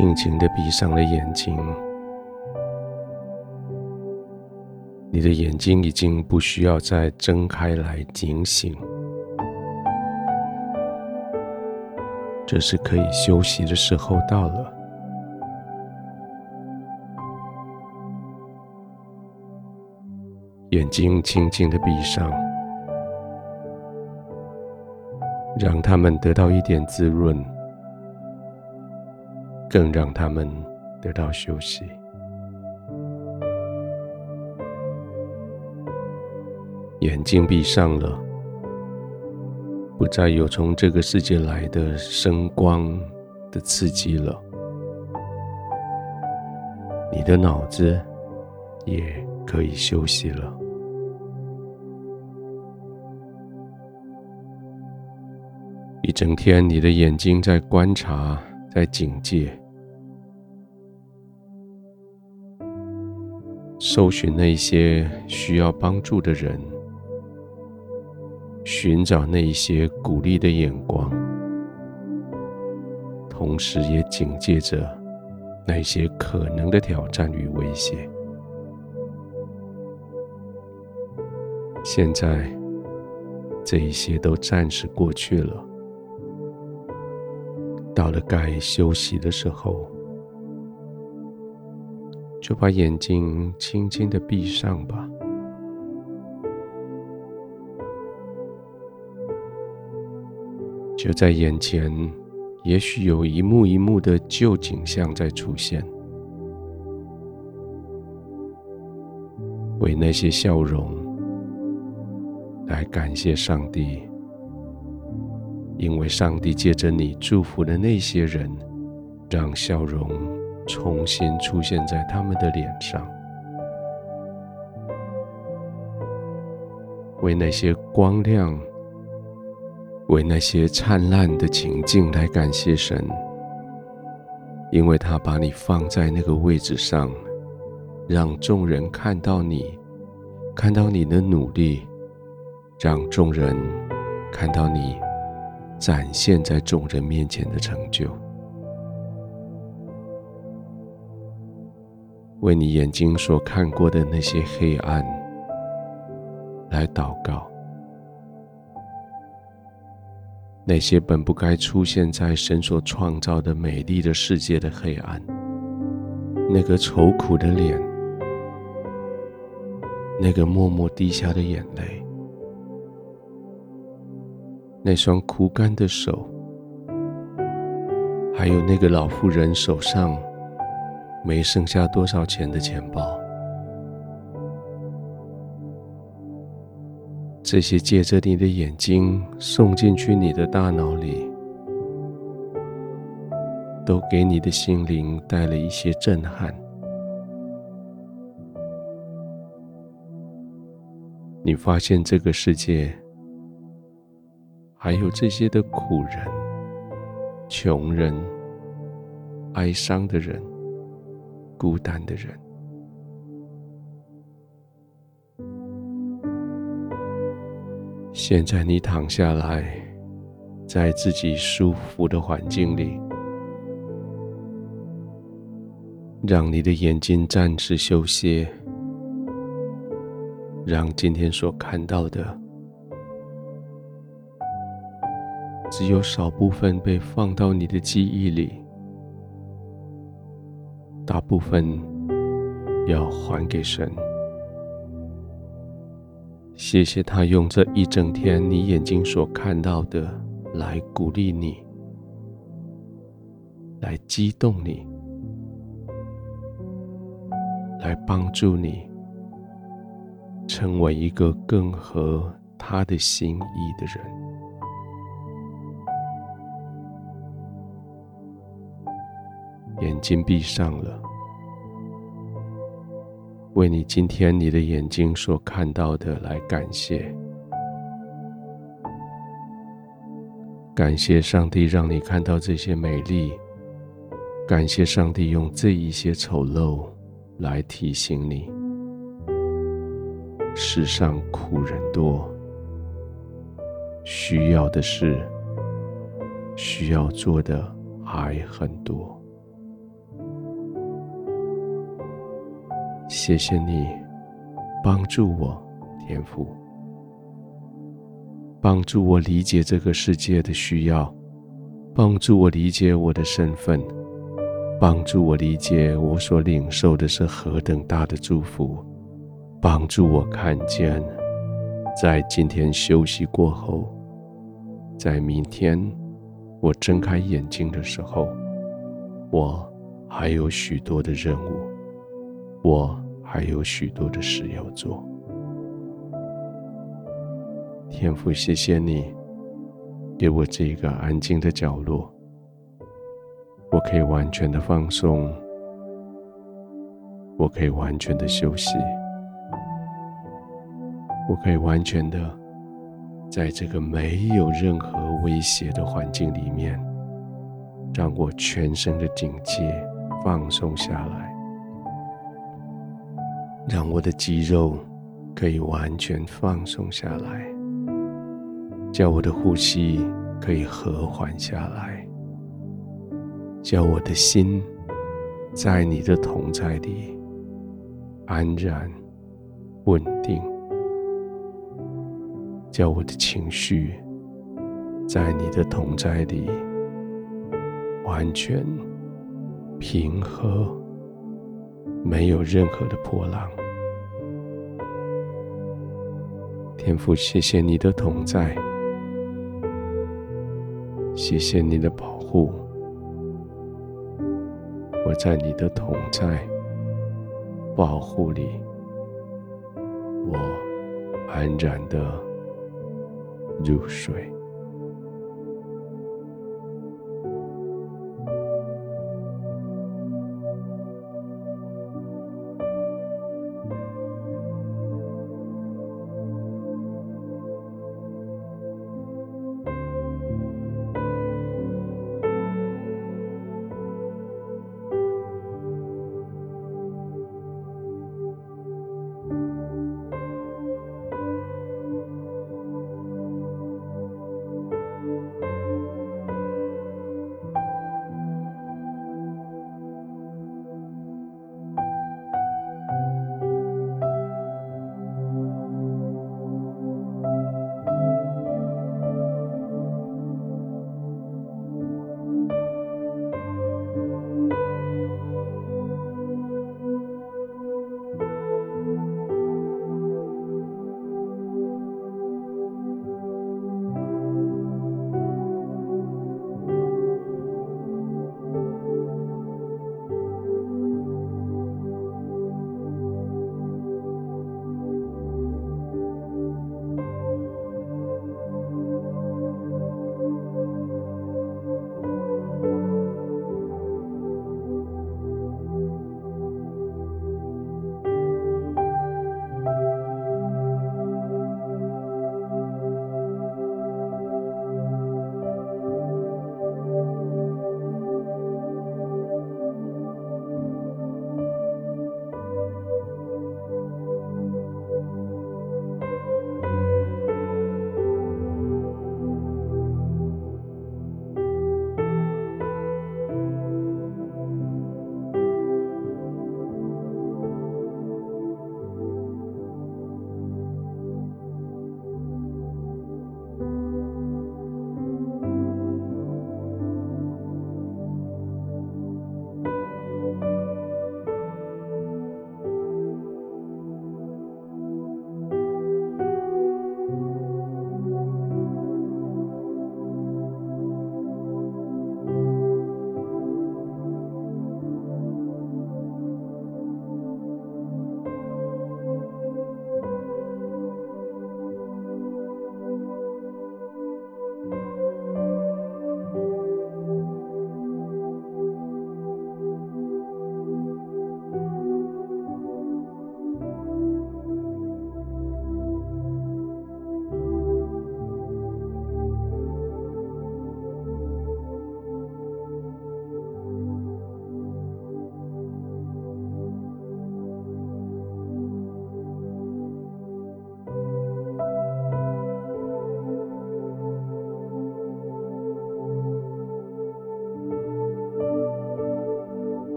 尽情的闭上了眼睛，你的眼睛已经不需要再睁开来警醒，这是可以休息的时候到了。眼睛轻轻的闭上，让他们得到一点滋润，更让他们得到休息。眼睛闭上了，不再有从这个世界来的声光的刺激了，你的脑子也可以休息了。一整天，你的眼睛在观察，在警戒，搜寻那些需要帮助的人，寻找那一些鼓励的眼光，同时也警戒着那些可能的挑战与威胁。现在，这一些都暂时过去了。到了该休息的时候，就把眼睛轻轻的闭上吧。就在眼前，也许有一幕一幕的旧景象在出现，为那些笑容来感谢上帝。因为上帝借着你祝福的那些人，让笑容重新出现在他们的脸上，为那些光亮，为那些灿烂的情境来感谢神，因为他把你放在那个位置上，让众人看到你，看到你的努力，让众人看到你。展现在众人面前的成就，为你眼睛所看过的那些黑暗来祷告，那些本不该出现在神所创造的美丽的世界的黑暗，那个愁苦的脸，那个默默滴下的眼泪。那双枯干的手，还有那个老妇人手上没剩下多少钱的钱包，这些借着你的眼睛送进去你的大脑里，都给你的心灵带了一些震撼。你发现这个世界。还有这些的苦人、穷人、哀伤的人、孤单的人。现在你躺下来，在自己舒服的环境里，让你的眼睛暂时休息，让今天所看到的。只有少部分被放到你的记忆里，大部分要还给神。谢谢他用这一整天你眼睛所看到的来鼓励你，来激动你，来帮助你，成为一个更合他的心意的人。眼睛闭上了，为你今天你的眼睛所看到的来感谢，感谢上帝让你看到这些美丽，感谢上帝用这一些丑陋来提醒你，世上苦人多，需要的事，需要做的还很多。谢谢你帮助我，天父，帮助我理解这个世界的需要，帮助我理解我的身份，帮助我理解我所领受的是何等大的祝福，帮助我看见，在今天休息过后，在明天我睁开眼睛的时候，我还有许多的任务，我还有许多的事要做。天父，谢谢你给我这个安静的角落，我可以完全的放松，我可以完全的休息，我可以完全的。在这个没有任何威胁的环境里面，让我全身的警戒放松下来，让我的肌肉可以完全放松下来，叫我的呼吸可以和缓下来，叫我的心在你的同在里安然稳定。叫我的情绪在你的同在里完全平和，没有任何的波浪。天父，谢谢你的同在，谢谢你的保护。我在你的同在、保护里，我安然的入睡。